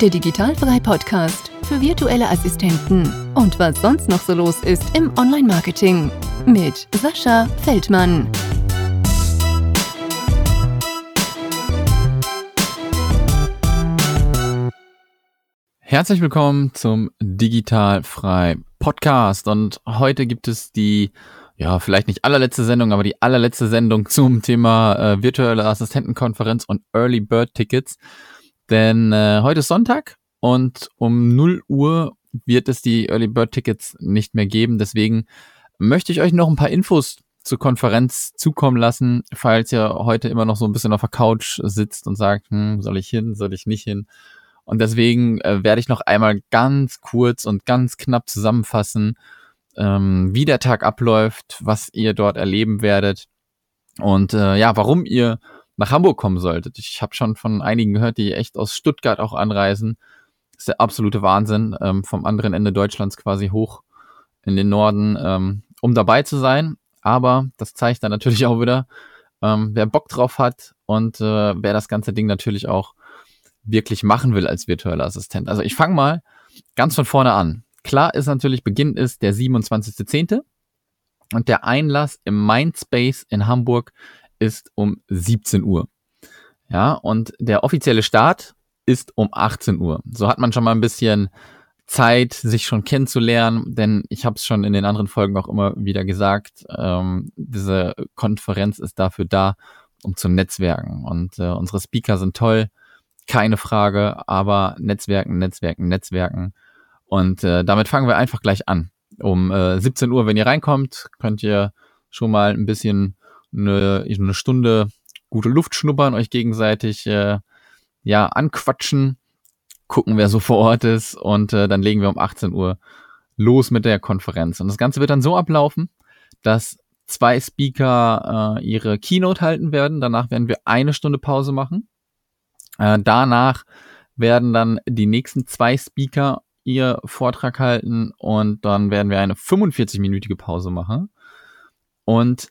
der Digitalfrei Podcast für virtuelle Assistenten und was sonst noch so los ist im Online-Marketing mit Sascha Feldmann. Herzlich willkommen zum Digitalfrei Podcast und heute gibt es die ja, vielleicht nicht allerletzte Sendung, aber die allerletzte Sendung zum Thema äh, virtuelle Assistentenkonferenz und Early Bird Tickets. Denn äh, heute ist Sonntag und um 0 Uhr wird es die Early Bird Tickets nicht mehr geben. Deswegen möchte ich euch noch ein paar Infos zur Konferenz zukommen lassen, falls ihr heute immer noch so ein bisschen auf der Couch sitzt und sagt, hm, soll ich hin, soll ich nicht hin. Und deswegen äh, werde ich noch einmal ganz kurz und ganz knapp zusammenfassen, ähm, wie der Tag abläuft, was ihr dort erleben werdet und äh, ja, warum ihr nach Hamburg kommen solltet. Ich habe schon von einigen gehört, die echt aus Stuttgart auch anreisen. Das ist der absolute Wahnsinn, ähm, vom anderen Ende Deutschlands quasi hoch in den Norden, ähm, um dabei zu sein. Aber das zeigt dann natürlich auch wieder, ähm, wer Bock drauf hat und äh, wer das ganze Ding natürlich auch wirklich machen will als virtueller Assistent. Also ich fange mal ganz von vorne an. Klar ist natürlich, Beginn ist der 27.10. und der Einlass im Mindspace in Hamburg ist um 17 Uhr. Ja, und der offizielle Start ist um 18 Uhr. So hat man schon mal ein bisschen Zeit, sich schon kennenzulernen, denn ich habe es schon in den anderen Folgen auch immer wieder gesagt, ähm, diese Konferenz ist dafür da, um zu netzwerken. Und äh, unsere Speaker sind toll, keine Frage, aber Netzwerken, Netzwerken, Netzwerken. Und äh, damit fangen wir einfach gleich an. Um äh, 17 Uhr, wenn ihr reinkommt, könnt ihr schon mal ein bisschen eine, eine Stunde gute Luft schnuppern, euch gegenseitig äh, ja anquatschen, gucken, wer so vor Ort ist und äh, dann legen wir um 18 Uhr los mit der Konferenz. Und das Ganze wird dann so ablaufen, dass zwei Speaker äh, ihre Keynote halten werden. Danach werden wir eine Stunde Pause machen. Äh, danach werden dann die nächsten zwei Speaker ihr Vortrag halten und dann werden wir eine 45-minütige Pause machen. Und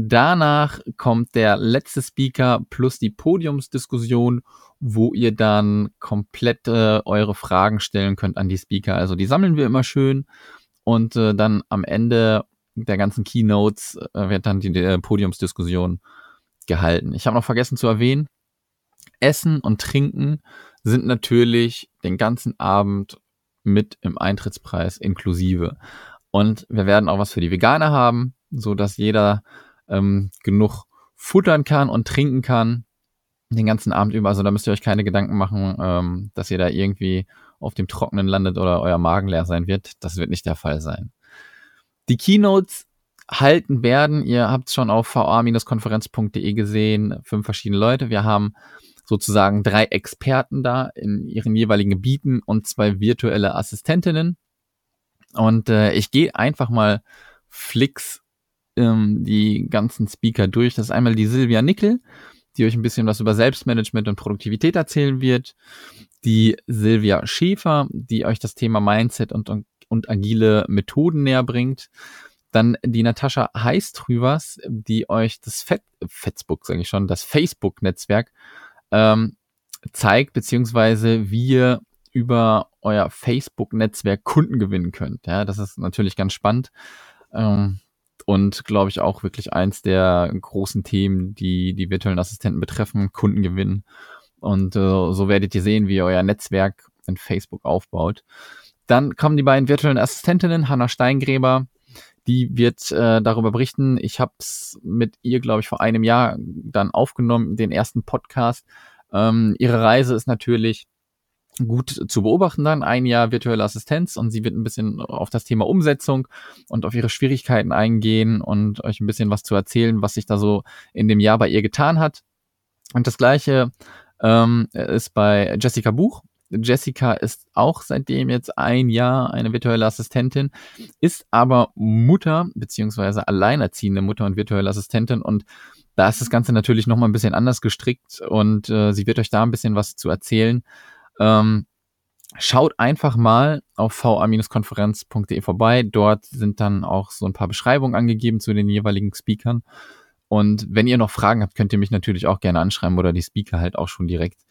Danach kommt der letzte Speaker plus die Podiumsdiskussion, wo ihr dann komplett äh, eure Fragen stellen könnt an die Speaker. Also die sammeln wir immer schön und äh, dann am Ende der ganzen Keynotes äh, wird dann die, die äh, Podiumsdiskussion gehalten. Ich habe noch vergessen zu erwähnen, Essen und Trinken sind natürlich den ganzen Abend mit im Eintrittspreis inklusive. Und wir werden auch was für die Veganer haben, so dass jeder ähm, genug futtern kann und trinken kann den ganzen Abend über. Also da müsst ihr euch keine Gedanken machen, ähm, dass ihr da irgendwie auf dem Trockenen landet oder euer Magen leer sein wird. Das wird nicht der Fall sein. Die Keynotes halten werden, ihr habt es schon auf va-konferenz.de gesehen, fünf verschiedene Leute. Wir haben sozusagen drei Experten da in ihren jeweiligen Gebieten und zwei virtuelle Assistentinnen. Und äh, ich gehe einfach mal flix ähm, die ganzen Speaker durch. Das ist einmal die Silvia Nickel, die euch ein bisschen was über Selbstmanagement und Produktivität erzählen wird. Die Silvia Schäfer, die euch das Thema Mindset und, und, und agile Methoden näher bringt. Dann die Natascha Heistrüvers, die euch das Fet Facebook, sage ich schon, das Facebook-Netzwerk ähm, zeigt, beziehungsweise wie ihr über euer Facebook-Netzwerk Kunden gewinnen könnt. Ja, das ist natürlich ganz spannend. Ähm, und glaube ich auch wirklich eins der großen Themen, die die virtuellen Assistenten betreffen, Kundengewinn. Und äh, so werdet ihr sehen, wie ihr euer Netzwerk in Facebook aufbaut. Dann kommen die beiden virtuellen Assistentinnen, Hanna Steingräber, die wird äh, darüber berichten. Ich habe es mit ihr, glaube ich, vor einem Jahr dann aufgenommen, den ersten Podcast. Ähm, ihre Reise ist natürlich gut zu beobachten dann, ein Jahr virtuelle Assistenz und sie wird ein bisschen auf das Thema Umsetzung und auf ihre Schwierigkeiten eingehen und euch ein bisschen was zu erzählen, was sich da so in dem Jahr bei ihr getan hat. Und das gleiche ähm, ist bei Jessica Buch. Jessica ist auch seitdem jetzt ein Jahr eine virtuelle Assistentin, ist aber Mutter beziehungsweise alleinerziehende Mutter und virtuelle Assistentin und da ist das Ganze natürlich nochmal ein bisschen anders gestrickt und äh, sie wird euch da ein bisschen was zu erzählen. Ähm, schaut einfach mal auf va-konferenz.de vorbei. Dort sind dann auch so ein paar Beschreibungen angegeben zu den jeweiligen Speakern. Und wenn ihr noch Fragen habt, könnt ihr mich natürlich auch gerne anschreiben oder die Speaker halt auch schon direkt.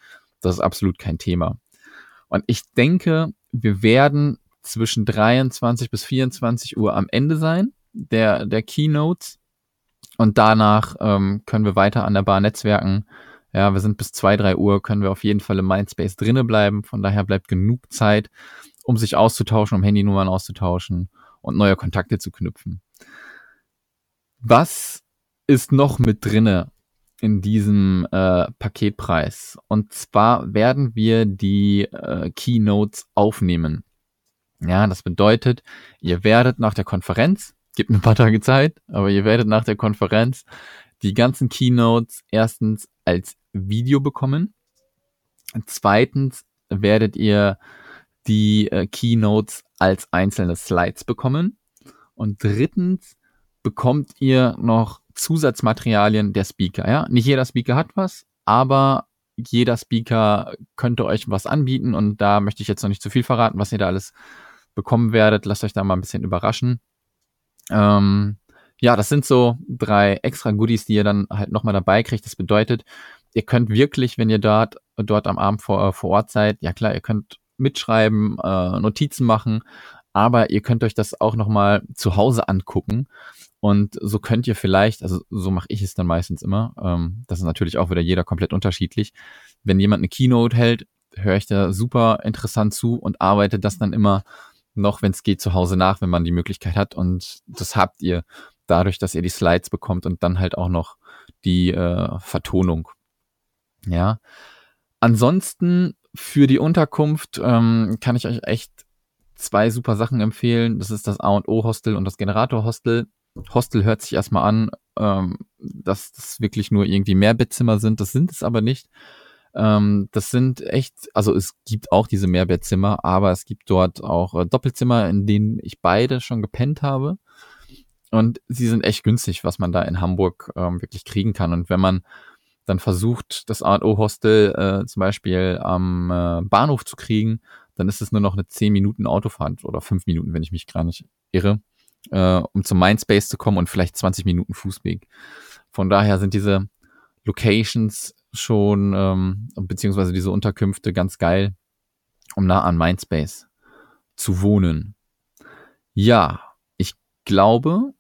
Das ist absolut kein Thema. Und ich denke, wir werden zwischen 23 bis 24 Uhr am Ende sein der, der Keynotes. Und danach ähm, können wir weiter an der Bar netzwerken. Ja, wir sind bis zwei drei Uhr, können wir auf jeden Fall im Mindspace drinnen bleiben. Von daher bleibt genug Zeit, um sich auszutauschen, um Handynummern auszutauschen und neue Kontakte zu knüpfen. Was ist noch mit drinne in diesem äh, Paketpreis? Und zwar werden wir die äh, Keynotes aufnehmen. Ja, das bedeutet, ihr werdet nach der Konferenz, gibt mir ein paar Tage Zeit, aber ihr werdet nach der Konferenz die ganzen Keynotes erstens als Video bekommen. Zweitens werdet ihr die äh, Keynotes als einzelne Slides bekommen. Und drittens bekommt ihr noch Zusatzmaterialien der Speaker. Ja, nicht jeder Speaker hat was, aber jeder Speaker könnte euch was anbieten und da möchte ich jetzt noch nicht zu viel verraten, was ihr da alles bekommen werdet. Lasst euch da mal ein bisschen überraschen. Ähm, ja, das sind so drei extra Goodies, die ihr dann halt nochmal dabei kriegt. Das bedeutet, ihr könnt wirklich, wenn ihr dort, dort am Abend vor, vor Ort seid, ja klar, ihr könnt mitschreiben, äh, Notizen machen, aber ihr könnt euch das auch nochmal zu Hause angucken. Und so könnt ihr vielleicht, also so mache ich es dann meistens immer, ähm, das ist natürlich auch wieder jeder komplett unterschiedlich. Wenn jemand eine Keynote hält, höre ich da super interessant zu und arbeite das dann immer noch, wenn es geht, zu Hause nach, wenn man die Möglichkeit hat. Und das habt ihr dadurch, dass ihr die Slides bekommt und dann halt auch noch die äh, Vertonung. Ja. Ansonsten für die Unterkunft ähm, kann ich euch echt zwei super Sachen empfehlen. Das ist das A und O Hostel und das Generator Hostel. Hostel hört sich erstmal an, ähm, dass das wirklich nur irgendwie Mehrbettzimmer sind. Das sind es aber nicht. Ähm, das sind echt, also es gibt auch diese Mehrbettzimmer, aber es gibt dort auch äh, Doppelzimmer, in denen ich beide schon gepennt habe. Und sie sind echt günstig, was man da in Hamburg ähm, wirklich kriegen kann. Und wenn man dann versucht, das A&O-Hostel äh, zum Beispiel am äh, Bahnhof zu kriegen, dann ist es nur noch eine 10 Minuten Autofahrt oder 5 Minuten, wenn ich mich gar nicht irre, äh, um zum Mindspace zu kommen und vielleicht 20 Minuten Fußweg. Von daher sind diese Locations schon, ähm, beziehungsweise diese Unterkünfte ganz geil, um nah an Mindspace zu wohnen. Ja, ich glaube,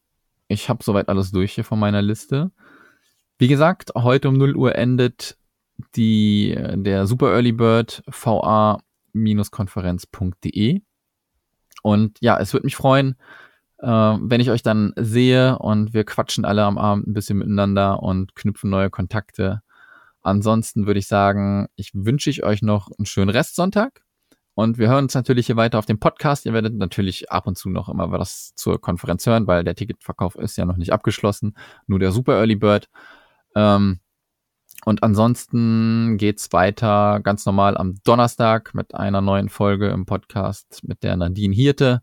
ich habe soweit alles durch hier von meiner Liste. Wie gesagt, heute um 0 Uhr endet die, der Super Early Bird va-konferenz.de. Und ja, es würde mich freuen, äh, wenn ich euch dann sehe und wir quatschen alle am Abend ein bisschen miteinander und knüpfen neue Kontakte. Ansonsten würde ich sagen, ich wünsche ich euch noch einen schönen Restsonntag. Und wir hören uns natürlich hier weiter auf dem Podcast. Ihr werdet natürlich ab und zu noch immer was zur Konferenz hören, weil der Ticketverkauf ist ja noch nicht abgeschlossen. Nur der Super Early Bird. Ähm, und ansonsten geht's weiter ganz normal am Donnerstag mit einer neuen Folge im Podcast mit der Nadine Hirte.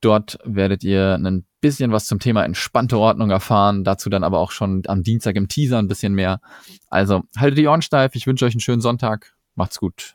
Dort werdet ihr ein bisschen was zum Thema entspannte Ordnung erfahren. Dazu dann aber auch schon am Dienstag im Teaser ein bisschen mehr. Also haltet die Ohren steif. Ich wünsche euch einen schönen Sonntag. Macht's gut.